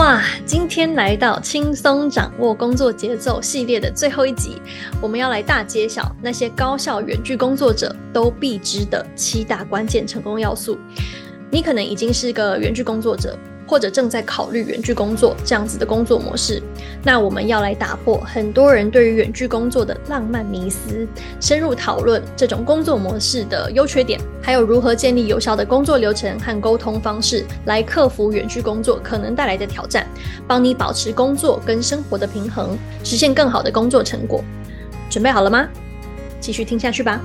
哇，今天来到轻松掌握工作节奏系列的最后一集，我们要来大揭晓那些高效远距工作者都必知的七大关键成功要素。你可能已经是个远距工作者。或者正在考虑远距工作这样子的工作模式，那我们要来打破很多人对于远距工作的浪漫迷思，深入讨论这种工作模式的优缺点，还有如何建立有效的工作流程和沟通方式，来克服远距工作可能带来的挑战，帮你保持工作跟生活的平衡，实现更好的工作成果。准备好了吗？继续听下去吧。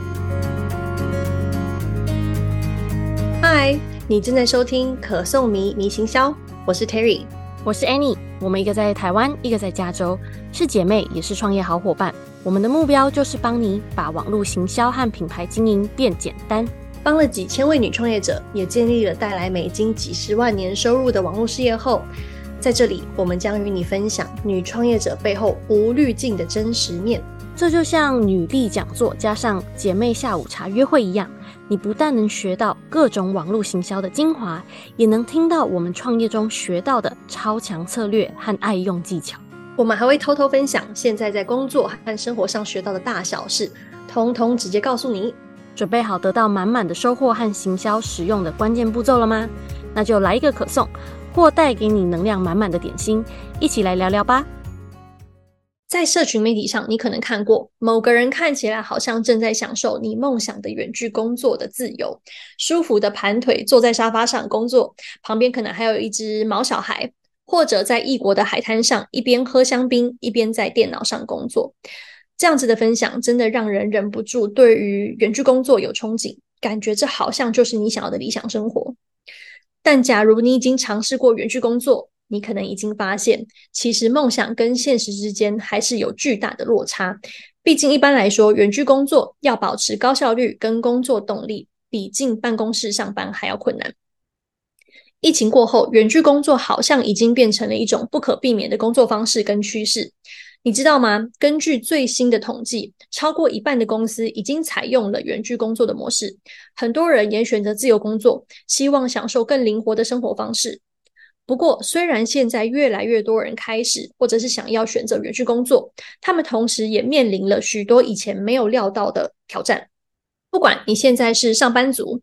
嗨。你正在收听可颂迷迷行销，我是 Terry，我是 Annie，我们一个在台湾，一个在加州，是姐妹，也是创业好伙伴。我们的目标就是帮你把网络行销和品牌经营变简单，帮了几千位女创业者，也建立了带来美金几十万年收入的网络事业后，在这里我们将与你分享女创业者背后无滤镜的真实面。这就像女力讲座加上姐妹下午茶约会一样。你不但能学到各种网络行销的精华，也能听到我们创业中学到的超强策略和爱用技巧。我们还会偷偷分享现在在工作和生活上学到的大小事，通通直接告诉你。准备好得到满满的收获和行销实用的关键步骤了吗？那就来一个可颂，或带给你能量满满的点心，一起来聊聊吧。在社群媒体上，你可能看过某个人看起来好像正在享受你梦想的远距工作的自由，舒服的盘腿坐在沙发上工作，旁边可能还有一只毛小孩，或者在异国的海滩上一边喝香槟一边在电脑上工作。这样子的分享真的让人忍不住对于远距工作有憧憬，感觉这好像就是你想要的理想生活。但假如你已经尝试过远距工作，你可能已经发现，其实梦想跟现实之间还是有巨大的落差。毕竟一般来说，远距工作要保持高效率跟工作动力，比进办公室上班还要困难。疫情过后，远距工作好像已经变成了一种不可避免的工作方式跟趋势。你知道吗？根据最新的统计，超过一半的公司已经采用了远距工作的模式。很多人也选择自由工作，希望享受更灵活的生活方式。不过，虽然现在越来越多人开始或者是想要选择远距工作，他们同时也面临了许多以前没有料到的挑战。不管你现在是上班族，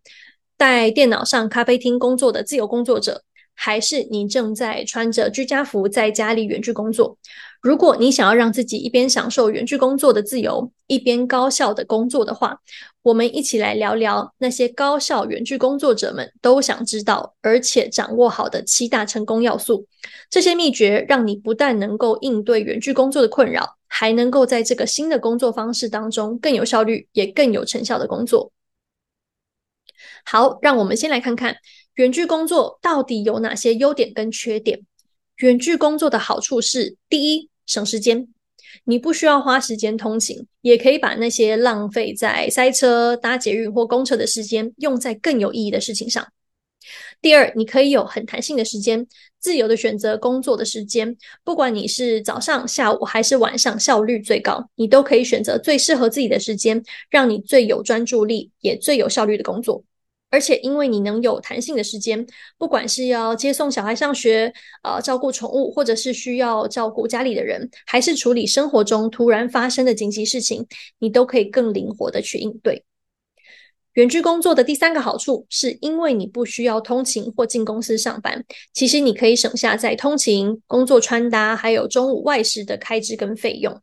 在电脑上咖啡厅工作的自由工作者，还是你正在穿着居家服在家里远距工作，如果你想要让自己一边享受远距工作的自由，一边高效的工作的话，我们一起来聊聊那些高效远距工作者们都想知道而且掌握好的七大成功要素。这些秘诀让你不但能够应对远距工作的困扰，还能够在这个新的工作方式当中更有效率也更有成效的工作。好，让我们先来看看远距工作到底有哪些优点跟缺点。远距工作的好处是，第一，省时间，你不需要花时间通勤，也可以把那些浪费在塞车、搭捷运或公车的时间用在更有意义的事情上。第二，你可以有很弹性的时间，自由的选择工作的时间，不管你是早上、下午还是晚上，效率最高，你都可以选择最适合自己的时间，让你最有专注力也最有效率的工作。而且，因为你能有弹性的时间，不管是要接送小孩上学，呃，照顾宠物，或者是需要照顾家里的人，还是处理生活中突然发生的紧急事情，你都可以更灵活的去应对。远距工作的第三个好处，是因为你不需要通勤或进公司上班，其实你可以省下在通勤、工作穿搭，还有中午外食的开支跟费用。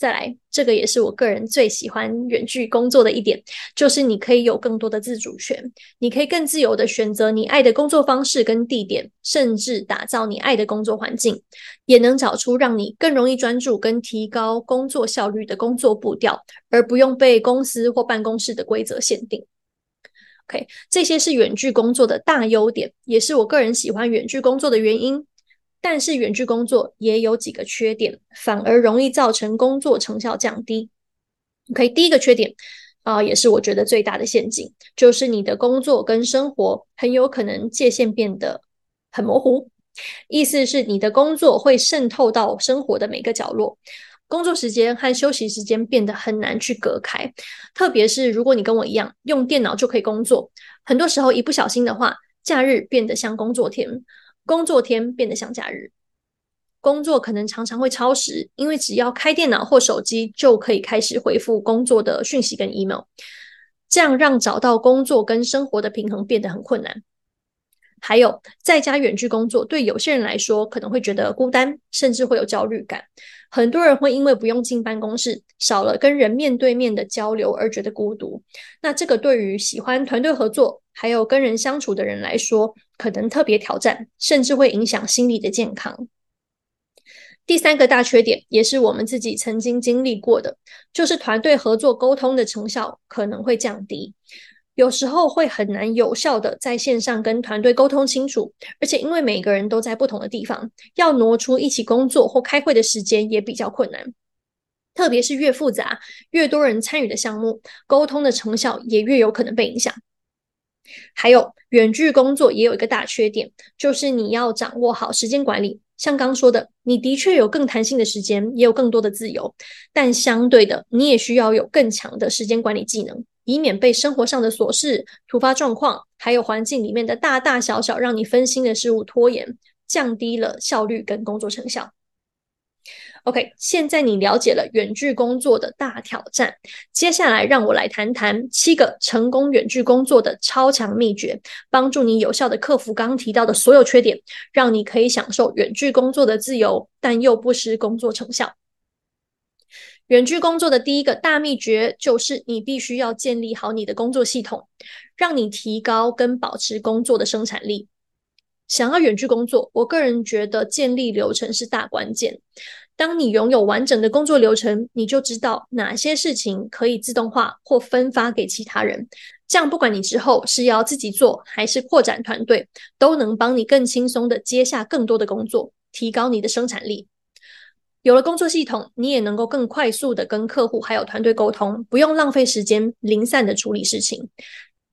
再来，这个也是我个人最喜欢远距工作的一点，就是你可以有更多的自主权，你可以更自由的选择你爱的工作方式跟地点，甚至打造你爱的工作环境，也能找出让你更容易专注跟提高工作效率的工作步调，而不用被公司或办公室的规则限定。OK，这些是远距工作的大优点，也是我个人喜欢远距工作的原因。但是远距工作也有几个缺点，反而容易造成工作成效降低。OK，第一个缺点啊、也是我觉得最大的陷阱，就是你的工作跟生活很有可能界限变得很模糊。意思是你的工作会渗透到生活的每个角落，工作时间和休息时间变得很难去隔开。特别是如果你跟我一样用电脑就可以工作，很多时候一不小心的话，假日变得像工作天。工作天变得像假日，工作可能常常会超时，因为只要开电脑或手机就可以开始回复工作的讯息跟 email，这样让找到工作跟生活的平衡变得很困难。还有，在家远距工作，对有些人来说可能会觉得孤单，甚至会有焦虑感。很多人会因为不用进办公室，少了跟人面对面的交流而觉得孤独。那这个对于喜欢团队合作，还有跟人相处的人来说，可能特别挑战，甚至会影响心理的健康。第三个大缺点，也是我们自己曾经经历过的，就是团队合作沟通的成效可能会降低。有时候会很难有效的在线上跟团队沟通清楚，而且因为每个人都在不同的地方，要挪出一起工作或开会的时间也比较困难。特别是越复杂、越多人参与的项目，沟通的成效也越有可能被影响。还有，远距工作也有一个大缺点，就是你要掌握好时间管理。像刚说的，你的确有更弹性的时间，也有更多的自由，但相对的，你也需要有更强的时间管理技能。以免被生活上的琐事、突发状况，还有环境里面的大大小小让你分心的事物拖延，降低了效率跟工作成效。OK，现在你了解了远距工作的大挑战，接下来让我来谈谈七个成功远距工作的超强秘诀，帮助你有效的克服刚刚提到的所有缺点，让你可以享受远距工作的自由，但又不失工作成效。远距工作的第一个大秘诀就是，你必须要建立好你的工作系统，让你提高跟保持工作的生产力。想要远距工作，我个人觉得建立流程是大关键。当你拥有完整的工作流程，你就知道哪些事情可以自动化或分发给其他人。这样，不管你之后是要自己做还是扩展团队，都能帮你更轻松地接下更多的工作，提高你的生产力。有了工作系统，你也能够更快速的跟客户还有团队沟通，不用浪费时间零散的处理事情，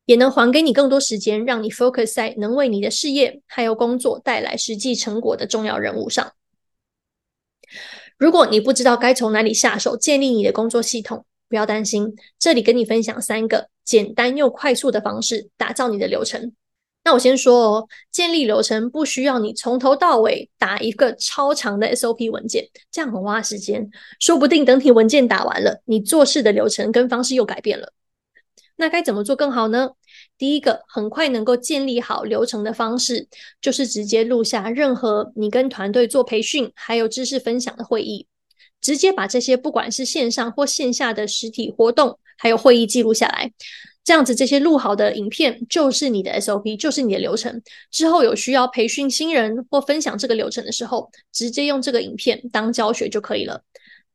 也能还给你更多时间，让你 focus 在能为你的事业还有工作带来实际成果的重要任务上。如果你不知道该从哪里下手建立你的工作系统，不要担心，这里跟你分享三个简单又快速的方式，打造你的流程。那我先说哦，建立流程不需要你从头到尾打一个超长的 SOP 文件，这样很花时间。说不定等你文件打完了，你做事的流程跟方式又改变了。那该怎么做更好呢？第一个，很快能够建立好流程的方式，就是直接录下任何你跟团队做培训还有知识分享的会议，直接把这些不管是线上或线下的实体活动还有会议记录下来。这样子，这些录好的影片就是你的 SOP，就是你的流程。之后有需要培训新人或分享这个流程的时候，直接用这个影片当教学就可以了。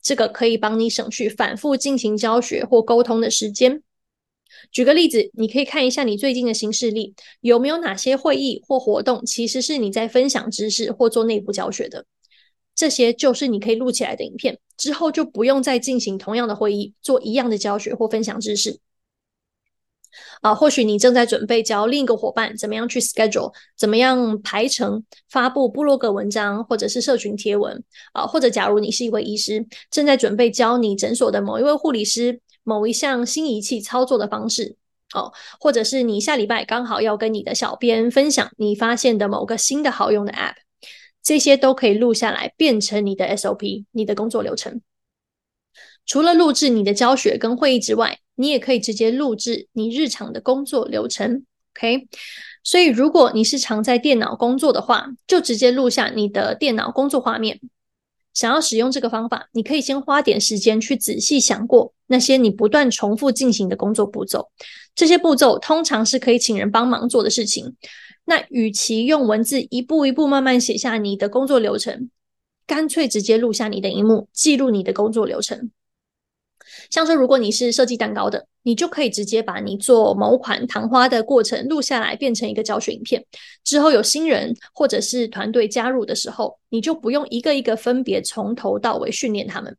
这个可以帮你省去反复进行教学或沟通的时间。举个例子，你可以看一下你最近的新事历，有没有哪些会议或活动其实是你在分享知识或做内部教学的？这些就是你可以录起来的影片，之后就不用再进行同样的会议，做一样的教学或分享知识。啊，或许你正在准备教另一个伙伴怎么样去 schedule，怎么样排程发布部落格文章或者是社群贴文啊，或者假如你是一位医师，正在准备教你诊所的某一位护理师某一项新仪器操作的方式哦，或者是你下礼拜刚好要跟你的小编分享你发现的某个新的好用的 app，这些都可以录下来变成你的 SOP，你的工作流程。除了录制你的教学跟会议之外，你也可以直接录制你日常的工作流程，OK？所以如果你是常在电脑工作的话，就直接录下你的电脑工作画面。想要使用这个方法，你可以先花点时间去仔细想过那些你不断重复进行的工作步骤。这些步骤通常是可以请人帮忙做的事情。那与其用文字一步一步慢慢写下你的工作流程，干脆直接录下你的荧幕，记录你的工作流程。像说，如果你是设计蛋糕的，你就可以直接把你做某款糖花的过程录下来，变成一个教学影片。之后有新人或者是团队加入的时候，你就不用一个一个分别从头到尾训练他们。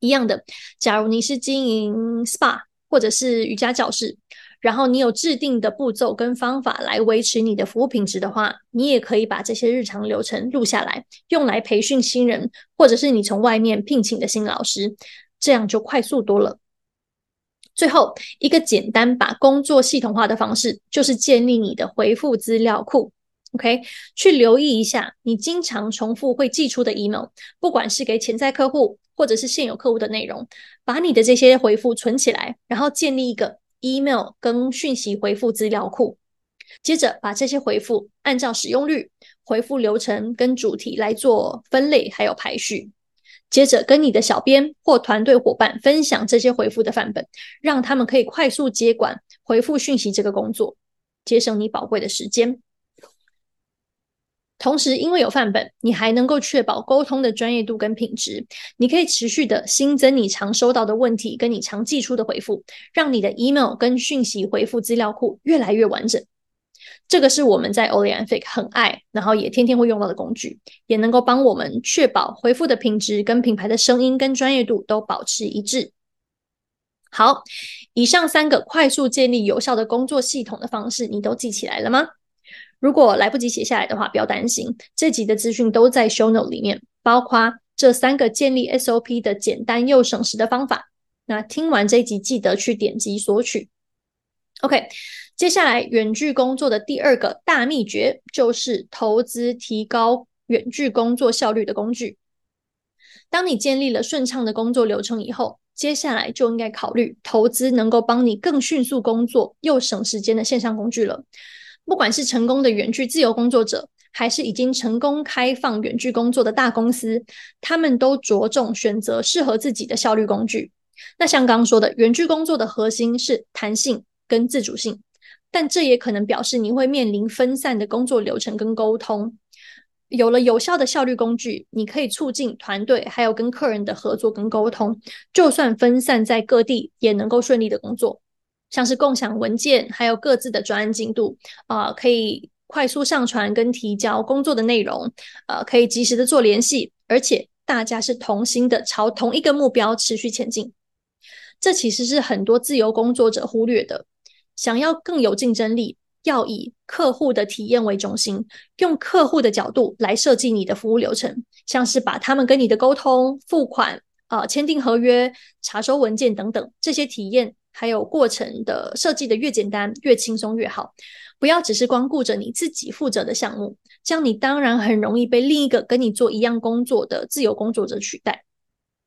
一样的，假如你是经营 SPA 或者是瑜伽教室，然后你有制定的步骤跟方法来维持你的服务品质的话，你也可以把这些日常流程录下来，用来培训新人，或者是你从外面聘请的新老师。这样就快速多了。最后一个简单把工作系统化的方式，就是建立你的回复资料库 OK，去留意一下你经常重复会寄出的 email，不管是给潜在客户或者是现有客户的内容，把你的这些回复存起来，然后建立一个 email 跟讯息回复资料库。接着把这些回复按照使用率、回复流程跟主题来做分类，还有排序。接着跟你的小编或团队伙伴分享这些回复的范本，让他们可以快速接管回复讯息这个工作，节省你宝贵的时间。同时，因为有范本，你还能够确保沟通的专业度跟品质。你可以持续的新增你常收到的问题跟你常寄出的回复，让你的 email 跟讯息回复资料库越来越完整。这个是我们在 Only and Fake 很爱，然后也天天会用到的工具，也能够帮我们确保回复的品质跟品牌的声音跟专业度都保持一致。好，以上三个快速建立有效的工作系统的方式，你都记起来了吗？如果来不及写下来的话，不要担心，这集的资讯都在 Show Note 里面，包括这三个建立 SOP 的简单又省时的方法。那听完这一集，记得去点击索取。OK，接下来远距工作的第二个大秘诀就是投资提高远距工作效率的工具。当你建立了顺畅的工作流程以后，接下来就应该考虑投资能够帮你更迅速工作又省时间的线上工具了。不管是成功的远距自由工作者，还是已经成功开放远距工作的大公司，他们都着重选择适合自己的效率工具。那像刚刚说的，远距工作的核心是弹性跟自主性，但这也可能表示你会面临分散的工作流程跟沟通。有了有效的效率工具，你可以促进团队还有跟客人的合作跟沟通，就算分散在各地，也能够顺利的工作。像是共享文件，还有各自的专案进度，啊、可以快速上传跟提交工作的内容，呃，可以及时的做联系，而且大家是同心的，朝同一个目标持续前进。这其实是很多自由工作者忽略的。想要更有竞争力，要以客户的体验为中心，用客户的角度来设计你的服务流程，像是把他们跟你的沟通、付款、啊、签订合约、查收文件等等这些体验。还有过程的设计的越简单越轻松越好，不要只是光顾着你自己负责的项目，这样你当然很容易被另一个跟你做一样工作的自由工作者取代。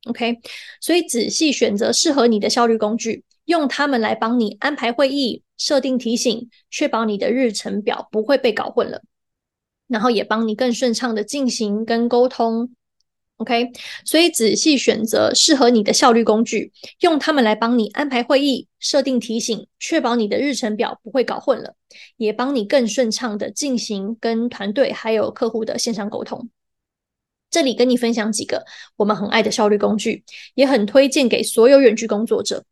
OK，所以仔细选择适合你的效率工具，用它们来帮你安排会议、设定提醒，确保你的日程表不会被搞混了，然后也帮你更顺畅的进行跟沟通。OK，所以仔细选择适合你的效率工具，用它们来帮你安排会议、设定提醒，确保你的日程表不会搞混了，也帮你更顺畅的进行跟团队还有客户的线上沟通。这里跟你分享几个我们很爱的效率工具，也很推荐给所有远距工作者。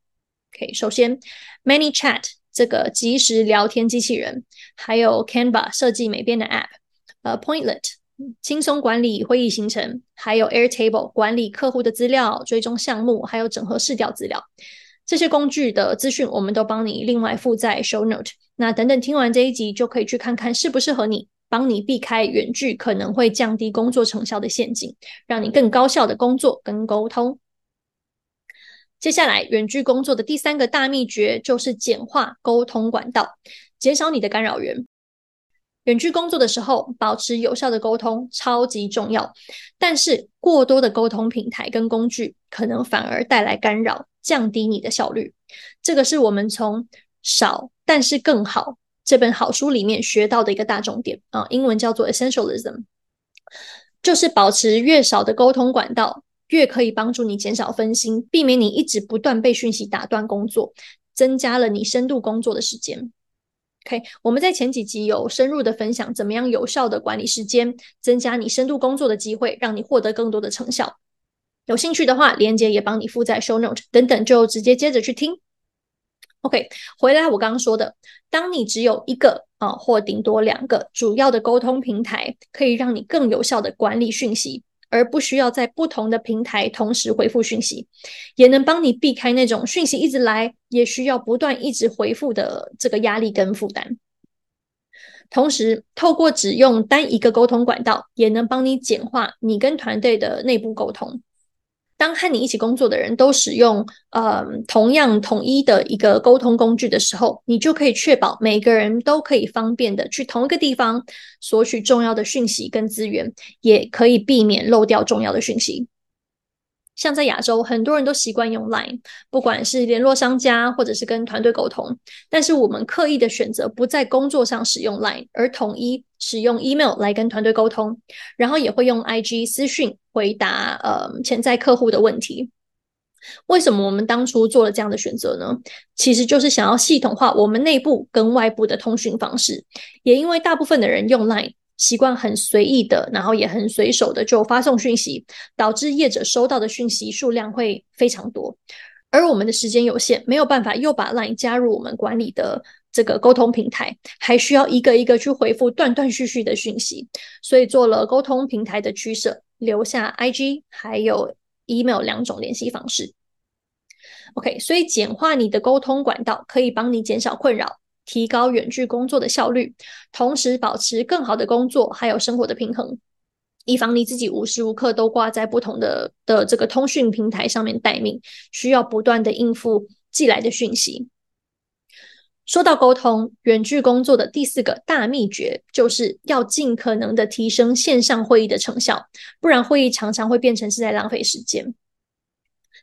OK，首先，ManyChat 这个即时聊天机器人，还有 Canva 设计美编的 App，呃，Pointlet。轻松管理会议行程，还有 Airtable 管理客户的资料、追踪项目，还有整合市调资料。这些工具的资讯，我们都帮你另外附在 Show Note。那等等听完这一集，就可以去看看适不适合你，帮你避开远距可能会降低工作成效的陷阱，让你更高效的工作跟沟通。接下来，远距工作的第三个大秘诀就是简化沟通管道，减少你的干扰源。远距工作的时候，保持有效的沟通超级重要。但是过多的沟通平台跟工具，可能反而带来干扰，降低你的效率。这个是我们从《少但是更好》这本好书里面学到的一个大重点啊，英文叫做 Essentialism，就是保持越少的沟通管道，越可以帮助你减少分心，避免你一直不断被讯息打断工作，增加了你深度工作的时间。OK，我们在前几集有深入的分享，怎么样有效的管理时间，增加你深度工作的机会，让你获得更多的成效。有兴趣的话，连接也帮你附在 Show Note 等等，就直接接着去听。OK，回来我刚刚说的，当你只有一个啊，或顶多两个主要的沟通平台，可以让你更有效的管理讯息。而不需要在不同的平台同时回复讯息，也能帮你避开那种讯息一直来，也需要不断一直回复的这个压力跟负担。同时，透过只用单一个沟通管道，也能帮你简化你跟团队的内部沟通。当和你一起工作的人都使用呃同样统一的一个沟通工具的时候，你就可以确保每个人都可以方便的去同一个地方索取重要的讯息跟资源，也可以避免漏掉重要的讯息。像在亚洲，很多人都习惯用 Line，不管是联络商家或者是跟团队沟通。但是我们刻意的选择不在工作上使用 Line，而统一使用 Email 来跟团队沟通，然后也会用 IG 私讯回答呃潜在客户的问题。为什么我们当初做了这样的选择呢？其实就是想要系统化我们内部跟外部的通讯方式。也因为大部分的人用 Line。习惯很随意的，然后也很随手的就发送讯息，导致业者收到的讯息数量会非常多，而我们的时间有限，没有办法又把 LINE 加入我们管理的这个沟通平台，还需要一个一个去回复断断续续的讯息，所以做了沟通平台的取舍，留下 IG 还有 email 两种联系方式。OK，所以简化你的沟通管道，可以帮你减少困扰。提高远距工作的效率，同时保持更好的工作还有生活的平衡，以防你自己无时无刻都挂在不同的的这个通讯平台上面待命，需要不断的应付寄来的讯息。说到沟通，远距工作的第四个大秘诀就是要尽可能的提升线上会议的成效，不然会议常常会变成是在浪费时间。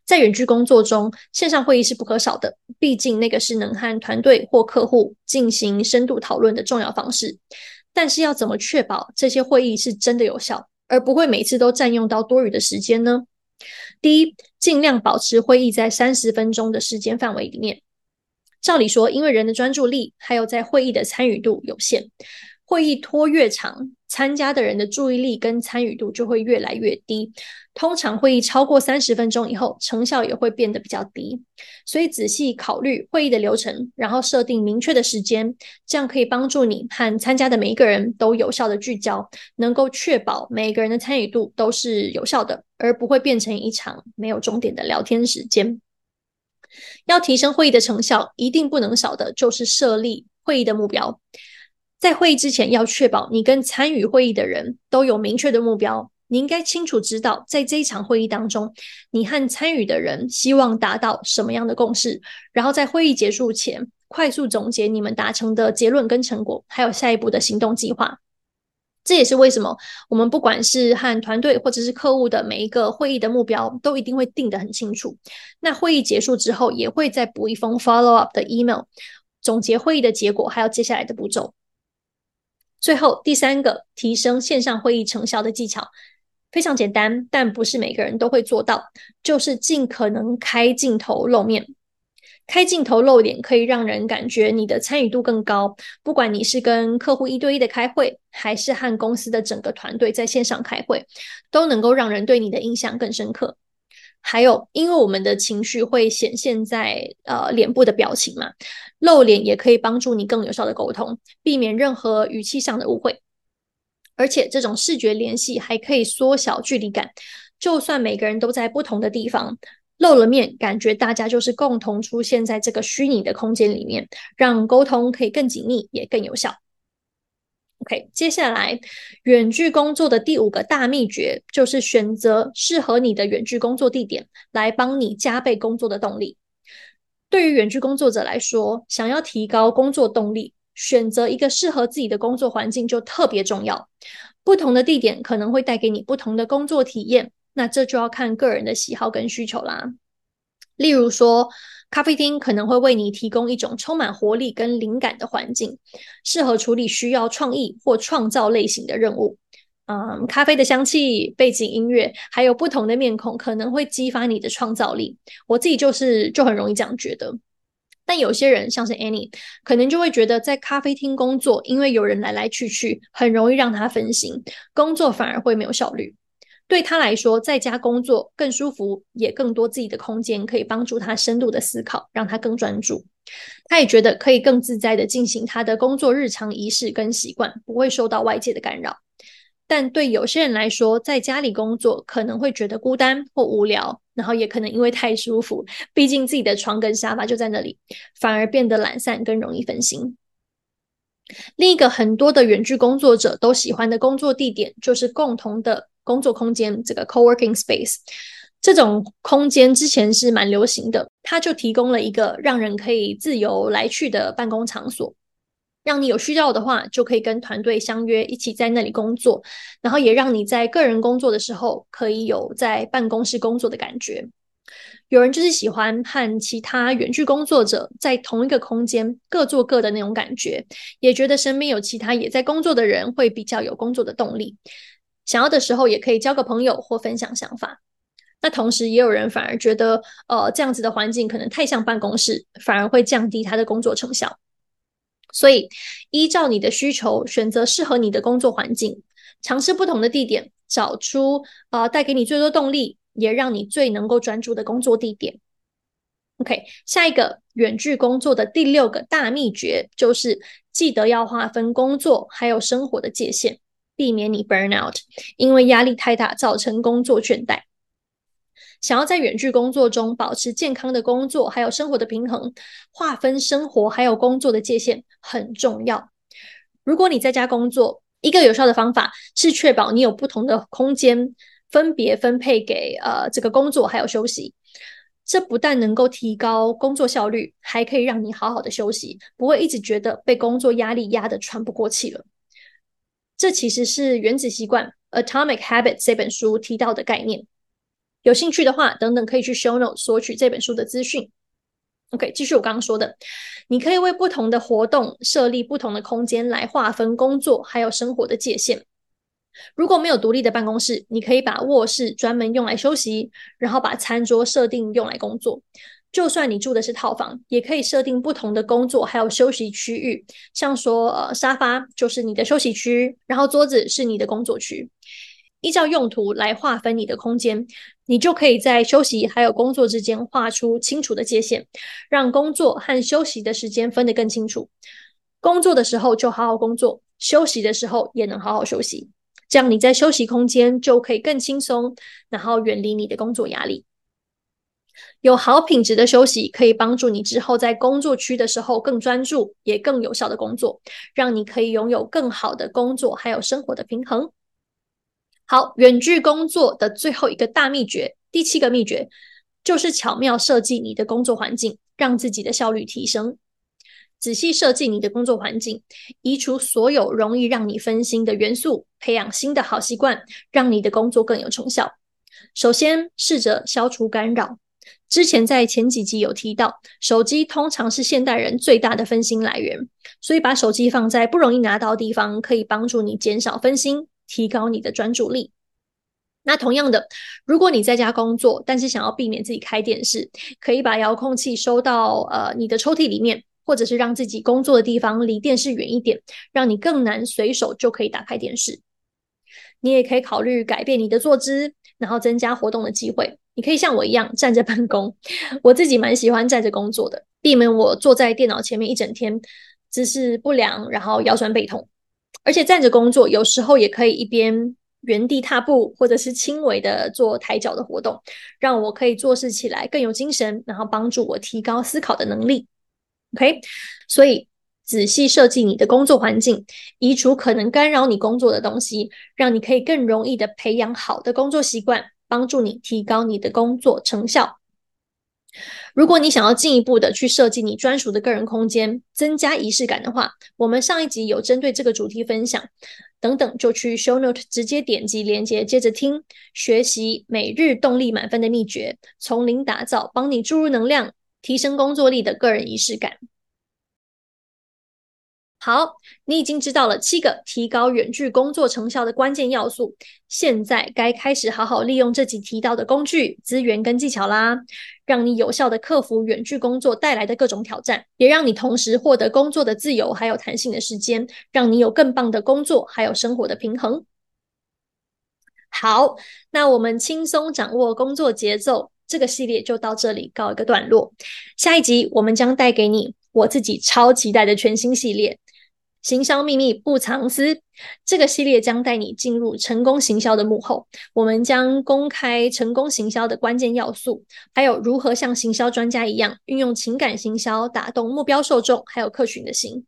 在远距工作中，线上会议是不可少的，毕竟那个是能和团队或客户进行深度讨论的重要方式。但是要怎么确保这些会议是真的有效，而不会每次都占用到多余的时间呢？第一，尽量保持会议在三十分钟的时间范围里面。照理说，因为人的专注力还有在会议的参与度有限。会议拖越长，参加的人的注意力跟参与度就会越来越低。通常会议超过三十分钟以后，成效也会变得比较低。所以仔细考虑会议的流程，然后设定明确的时间，这样可以帮助你和参加的每一个人都有效的聚焦，能够确保每一个人的参与度都是有效的，而不会变成一场没有终点的聊天时间。要提升会议的成效，一定不能少的就是设立会议的目标。在会议之前，要确保你跟参与会议的人都有明确的目标。你应该清楚知道，在这一场会议当中，你和参与的人希望达到什么样的共识，然后在会议结束前，快速总结你们达成的结论跟成果，还有下一步的行动计划。这也是为什么我们不管是和团队或者是客户的每一个会议的目标，都一定会定得很清楚。那会议结束之后，也会再补一封 follow up 的 email，总结会议的结果，还有接下来的步骤。最后第三个提升线上会议成效的技巧非常简单，但不是每个人都会做到，就是尽可能开镜头露面。开镜头露脸可以让人感觉你的参与度更高，不管你是跟客户一对一的开会，还是和公司的整个团队在线上开会，都能够让人对你的印象更深刻。还有，因为我们的情绪会显现在呃脸部的表情嘛，露脸也可以帮助你更有效的沟通，避免任何语气上的误会。而且这种视觉联系还可以缩小距离感，就算每个人都在不同的地方，露了面，感觉大家就是共同出现在这个虚拟的空间里面，让沟通可以更紧密，也更有效。OK，接下来远距工作的第五个大秘诀就是选择适合你的远距工作地点，来帮你加倍工作的动力。对于远距工作者来说，想要提高工作动力，选择一个适合自己的工作环境就特别重要。不同的地点可能会带给你不同的工作体验，那这就要看个人的喜好跟需求啦。例如说，咖啡厅可能会为你提供一种充满活力跟灵感的环境，适合处理需要创意或创造类型的任务。嗯，咖啡的香气、背景音乐，还有不同的面孔，可能会激发你的创造力。我自己就是就很容易这样觉得。但有些人，像是 Annie，可能就会觉得在咖啡厅工作，因为有人来来去去，很容易让他分心，工作反而会没有效率。对他来说，在家工作更舒服，也更多自己的空间，可以帮助他深度的思考，让他更专注。他也觉得可以更自在的进行他的工作日常仪式跟习惯，不会受到外界的干扰。但对有些人来说，在家里工作可能会觉得孤单或无聊，然后也可能因为太舒服，毕竟自己的床跟沙发就在那里，反而变得懒散，更容易分心。另一个很多的远距工作者都喜欢的工作地点，就是共同的。工作空间，这个 co-working space，这种空间之前是蛮流行的，它就提供了一个让人可以自由来去的办公场所，让你有需要的话就可以跟团队相约一起在那里工作，然后也让你在个人工作的时候可以有在办公室工作的感觉。有人就是喜欢和其他远距工作者在同一个空间各做各的那种感觉，也觉得身边有其他也在工作的人会比较有工作的动力。想要的时候也可以交个朋友或分享想法。那同时也有人反而觉得，呃，这样子的环境可能太像办公室，反而会降低他的工作成效。所以依照你的需求，选择适合你的工作环境，尝试不同的地点，找出呃带给你最多动力。也让你最能够专注的工作地点。OK，下一个远距工作的第六个大秘诀就是记得要划分工作还有生活的界限，避免你 burn out，因为压力太大造成工作倦怠。想要在远距工作中保持健康的工作还有生活的平衡，划分生活还有工作的界限很重要。如果你在家工作，一个有效的方法是确保你有不同的空间。分别分配给呃这个工作还有休息，这不但能够提高工作效率，还可以让你好好的休息，不会一直觉得被工作压力压得喘不过气了。这其实是《原子习惯》（Atomic Habits） 这本书提到的概念。有兴趣的话，等等可以去 Show Note 索取这本书的资讯。OK，继续我刚刚说的，你可以为不同的活动设立不同的空间来划分工作还有生活的界限。如果没有独立的办公室，你可以把卧室专门用来休息，然后把餐桌设定用来工作。就算你住的是套房，也可以设定不同的工作还有休息区域，像说呃沙发就是你的休息区，然后桌子是你的工作区。依照用途来划分你的空间，你就可以在休息还有工作之间画出清楚的界限，让工作和休息的时间分得更清楚。工作的时候就好好工作，休息的时候也能好好休息。这样你在休息空间就可以更轻松，然后远离你的工作压力。有好品质的休息可以帮助你之后在工作区的时候更专注，也更有效的工作，让你可以拥有更好的工作还有生活的平衡。好，远距工作的最后一个大秘诀，第七个秘诀就是巧妙设计你的工作环境，让自己的效率提升。仔细设计你的工作环境，移除所有容易让你分心的元素，培养新的好习惯，让你的工作更有成效。首先，试着消除干扰。之前在前几集有提到，手机通常是现代人最大的分心来源，所以把手机放在不容易拿到的地方，可以帮助你减少分心，提高你的专注力。那同样的，如果你在家工作，但是想要避免自己开电视，可以把遥控器收到呃你的抽屉里面。或者是让自己工作的地方离电视远一点，让你更难随手就可以打开电视。你也可以考虑改变你的坐姿，然后增加活动的机会。你可以像我一样站着办公，我自己蛮喜欢站着工作的，避免我坐在电脑前面一整天，姿势不良，然后腰酸背痛。而且站着工作有时候也可以一边原地踏步，或者是轻微的做抬脚的活动，让我可以做事起来更有精神，然后帮助我提高思考的能力。OK，所以仔细设计你的工作环境，移除可能干扰你工作的东西，让你可以更容易的培养好的工作习惯，帮助你提高你的工作成效。如果你想要进一步的去设计你专属的个人空间，增加仪式感的话，我们上一集有针对这个主题分享，等等就去 Show Note 直接点击连接，接着听，学习每日动力满分的秘诀，从零打造，帮你注入能量。提升工作力的个人仪式感。好，你已经知道了七个提高远距工作成效的关键要素，现在该开始好好利用这集提到的工具、资源跟技巧啦，让你有效的克服远距工作带来的各种挑战，也让你同时获得工作的自由还有弹性的时间，让你有更棒的工作还有生活的平衡。好，那我们轻松掌握工作节奏。这个系列就到这里告一个段落，下一集我们将带给你我自己超期待的全新系列——行销秘密不藏私。这个系列将带你进入成功行销的幕后，我们将公开成功行销的关键要素，还有如何像行销专家一样运用情感行销打动目标受众，还有客群的心。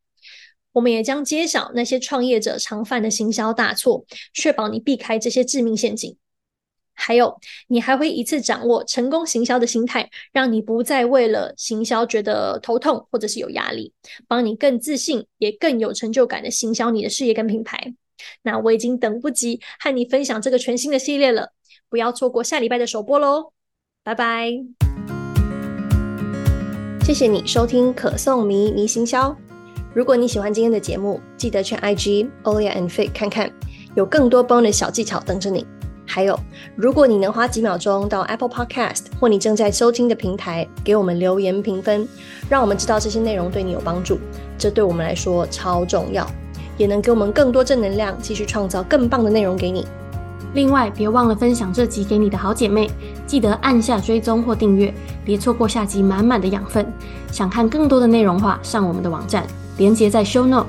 我们也将揭晓那些创业者常犯的行销大错，确保你避开这些致命陷阱。还有，你还会一次掌握成功行销的心态，让你不再为了行销觉得头痛或者是有压力，帮你更自信也更有成就感的行销你的事业跟品牌。那我已经等不及和你分享这个全新的系列了，不要错过下礼拜的首播喽！拜拜！谢谢你收听可颂迷迷行销。如果你喜欢今天的节目，记得去 IG Olia and Fake 看看，有更多 bonus 小技巧等着你。还有，如果你能花几秒钟到 Apple Podcast 或你正在收听的平台给我们留言评分，让我们知道这些内容对你有帮助，这对我们来说超重要，也能给我们更多正能量，继续创造更棒的内容给你。另外，别忘了分享这集给你的好姐妹，记得按下追踪或订阅，别错过下集满满的养分。想看更多的内容话，上我们的网站，连接在 Show Note。